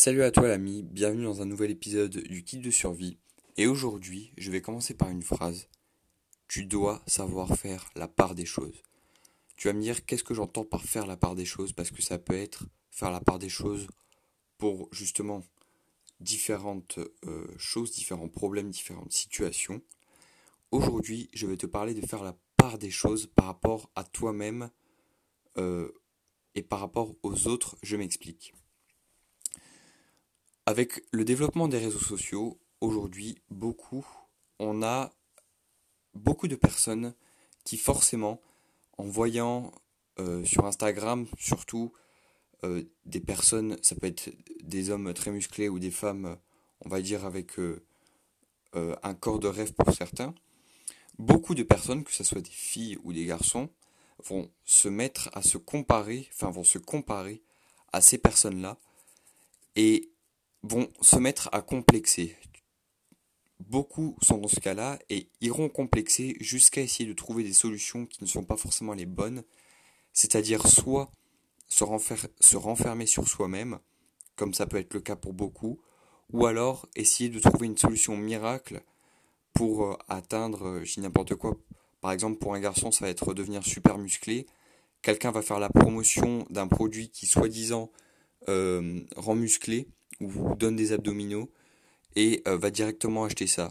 Salut à toi l'ami, bienvenue dans un nouvel épisode du kit de survie. Et aujourd'hui, je vais commencer par une phrase. Tu dois savoir faire la part des choses. Tu vas me dire qu'est-ce que j'entends par faire la part des choses? Parce que ça peut être faire la part des choses pour justement différentes euh, choses, différents problèmes, différentes situations. Aujourd'hui, je vais te parler de faire la part des choses par rapport à toi-même euh, et par rapport aux autres. Je m'explique. Avec le développement des réseaux sociaux, aujourd'hui, beaucoup, on a beaucoup de personnes qui forcément, en voyant euh, sur Instagram surtout, euh, des personnes, ça peut être des hommes très musclés ou des femmes, on va dire, avec un corps de rêve pour certains, beaucoup de personnes, que ce soit des filles ou des garçons, vont se mettre à se comparer, enfin vont se comparer à ces personnes-là et vont se mettre à complexer. Beaucoup sont dans ce cas-là et iront complexer jusqu'à essayer de trouver des solutions qui ne sont pas forcément les bonnes, c'est-à-dire soit se, renfermer sur soi-même, comme ça peut être le cas pour beaucoup, ou alors essayer de trouver une solution miracle pour euh, atteindre, euh, je dis n'importe quoi, par exemple pour un garçon ça va être devenir super musclé, quelqu'un va faire la promotion d'un produit qui soi-disant euh, rend musclé ou vous donne des abdominaux et va directement acheter ça.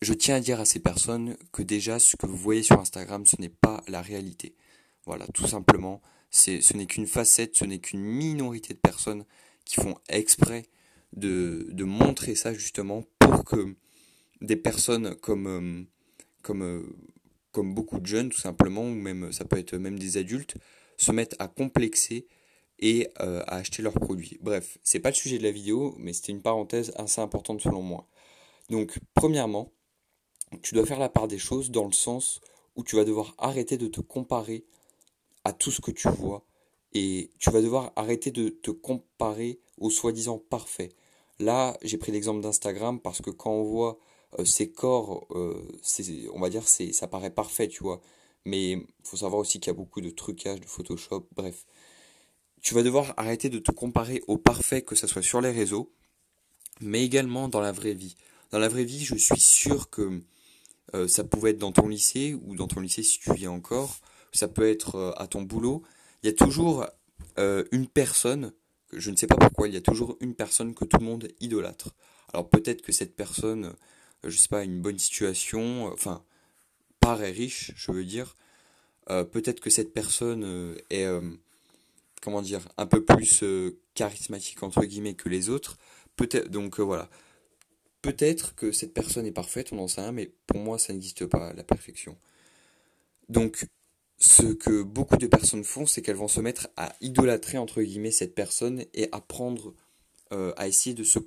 Je tiens à dire à ces personnes que déjà ce que vous voyez sur Instagram ce n'est pas la réalité. Voilà, tout simplement, ce n'est qu'une facette, ce n'est qu'une minorité de personnes qui font exprès de, de montrer ça justement pour que des personnes comme, euh, comme, euh, comme beaucoup de jeunes tout simplement, ou même ça peut être même des adultes, se mettent à complexer et euh, à acheter leurs produits. Bref, c'est pas le sujet de la vidéo, mais c'était une parenthèse assez importante selon moi. Donc, premièrement, tu dois faire la part des choses dans le sens où tu vas devoir arrêter de te comparer à tout ce que tu vois et tu vas devoir arrêter de te comparer au soi-disant parfait. Là, j'ai pris l'exemple d'Instagram parce que quand on voit euh, ces corps, euh, on va dire, ça paraît parfait, tu vois. Mais faut savoir aussi qu'il y a beaucoup de trucage, de Photoshop, bref. Tu vas devoir arrêter de te comparer au parfait, que ce soit sur les réseaux, mais également dans la vraie vie. Dans la vraie vie, je suis sûr que euh, ça pouvait être dans ton lycée, ou dans ton lycée si tu vis encore, ça peut être à ton boulot. Il y a toujours une personne, je ne sais pas pourquoi, il y a toujours une personne que tout le monde idolâtre. Alors peut-être que cette personne je sais pas, une bonne situation, euh, enfin, paraît riche, je veux dire, euh, peut-être que cette personne euh, est, comment dire, un peu plus charismatique entre guillemets que les autres. Peut-être, donc voilà. Peut-être que cette personne est parfaite, on n'en sait rien, mais pour moi, ça n'existe pas, la perfection. Donc, ce que beaucoup de personnes font, c'est qu'elles vont se mettre à idolâtrer, entre guillemets, cette personne et apprendre à essayer de se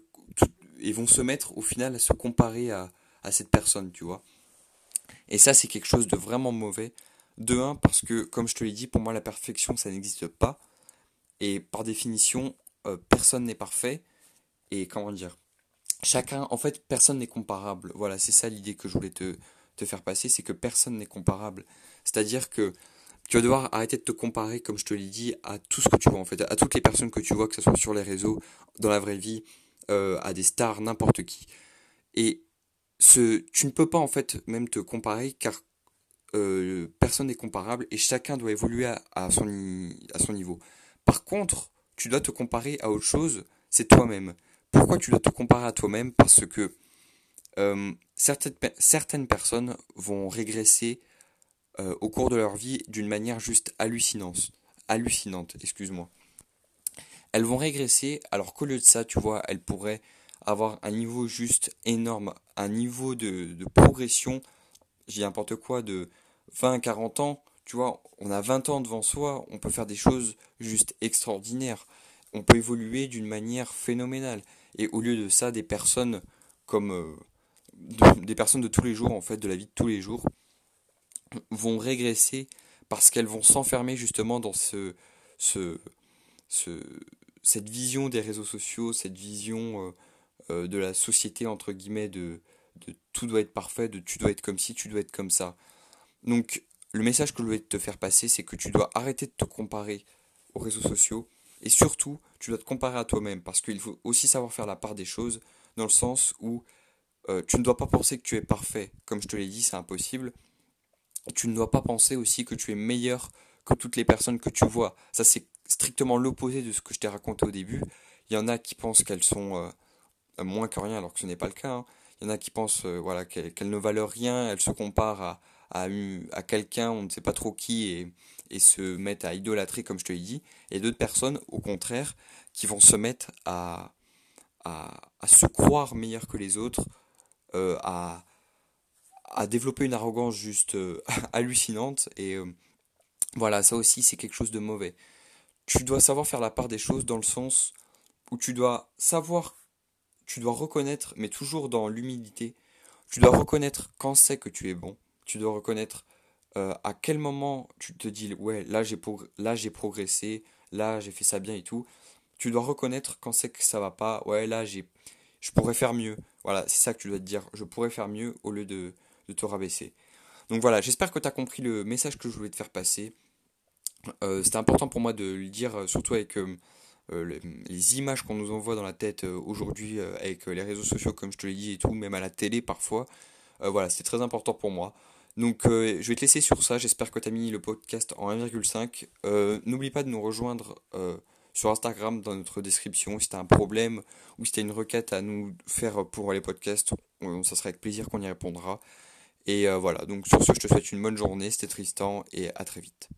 et vont se mettre au final à se comparer à, à cette personne, tu vois. Et ça, c'est quelque chose de vraiment mauvais. De un, parce que, comme je te l'ai dit, pour moi, la perfection, ça n'existe pas. Et par définition, euh, personne n'est parfait. Et comment dire? Chacun, en fait, personne n'est comparable. Voilà, c'est ça l'idée que je voulais te, te faire passer, c'est que personne n'est comparable. C'est-à-dire que tu vas devoir arrêter de te comparer, comme je te l'ai dit, à tout ce que tu vois, en fait, à toutes les personnes que tu vois, que ce soit sur les réseaux, dans la vraie vie, euh, à des stars, n'importe qui. Et ce, tu ne peux pas en fait même te comparer car euh, personne n'est comparable et chacun doit évoluer à, son, à son niveau. Par contre, tu dois te comparer à autre chose, c'est toi-même. Pourquoi tu dois te comparer à toi-même? Parce que euh, certaines, personnes vont régresser au cours de leur vie d'une manière juste hallucinante. Excuse-moi elles vont régresser alors qu'au lieu de ça, tu vois, elles pourraient avoir un niveau juste énorme, un niveau de, progression, j'ai n'importe quoi, de 20 40 ans, tu vois, on a 20 ans devant soi, on peut faire des choses juste extraordinaires, on peut évoluer d'une manière phénoménale. Et au lieu de ça, des personnes comme euh, des personnes de tous les jours, en fait, de la vie de tous les jours, vont régresser parce qu'elles vont s'enfermer justement dans ce, ce, ce, cette vision des réseaux sociaux, cette vision euh, euh, de la société, entre guillemets, de, de, tout doit être parfait, de tu dois être comme ci, tu dois être comme ça. Donc, le message que je voulais te faire passer, c'est que tu dois arrêter de te comparer aux réseaux sociaux Et surtout, tu dois te comparer à toi-même parce qu'il faut aussi savoir faire la part des choses dans le sens où euh, tu ne dois pas penser que tu es parfait. Comme je te l'ai dit, c'est impossible. Tu ne dois pas penser aussi que tu es meilleur que toutes les personnes que tu vois. Ça, c'est strictement l'opposé de ce que je t'ai raconté au début. Il y en a qui pensent qu'elles sont euh, moins que rien alors que ce n'est pas le cas. Hein. Il y en a qui pensent euh, voilà, qu'elles ne valent rien, elles se comparent à, à, à quelqu'un, on ne sait pas trop qui, et, se mettent à idolâtrer, comme je te l'ai dit. Et d'autres personnes, au contraire, qui vont se mettre à, se croire meilleurs que les autres, euh, à, à développer une arrogance juste euh, hallucinante. Et euh, voilà, ça aussi, c'est quelque chose de mauvais. Tu dois savoir faire la part des choses dans le sens où tu dois savoir, tu dois reconnaître, mais toujours dans l'humilité, tu dois reconnaître quand c'est que tu es bon. Tu dois reconnaître à quel moment tu te dis ouais là j'ai j'ai progressé, là j'ai fait ça bien et tout. Tu dois reconnaître quand c'est que ça va pas. Ouais là j'ai je pourrais faire mieux. Voilà, c'est ça que tu dois te dire. Je pourrais faire mieux au lieu de, de te rabaisser. Donc voilà, j'espère que tu as compris le message que je voulais te faire passer. Euh, C'était important pour moi de le dire, euh, surtout avec euh, les, images qu'on nous envoie dans la tête euh, aujourd'hui, avec les réseaux sociaux, comme je te l'ai dit, et tout, même à la télé parfois. voilà, c'est très important pour moi. Donc je vais te laisser sur ça, j'espère que tu as mis le podcast en 1,5. N'oublie pas de nous rejoindre sur Instagram dans notre description si tu as un problème ou si tu as une requête à nous faire pour les podcasts. Ça serait avec plaisir qu'on y répondra. Et euh, voilà, donc sur ce, je te souhaite une bonne journée. C'était Tristan et à très vite.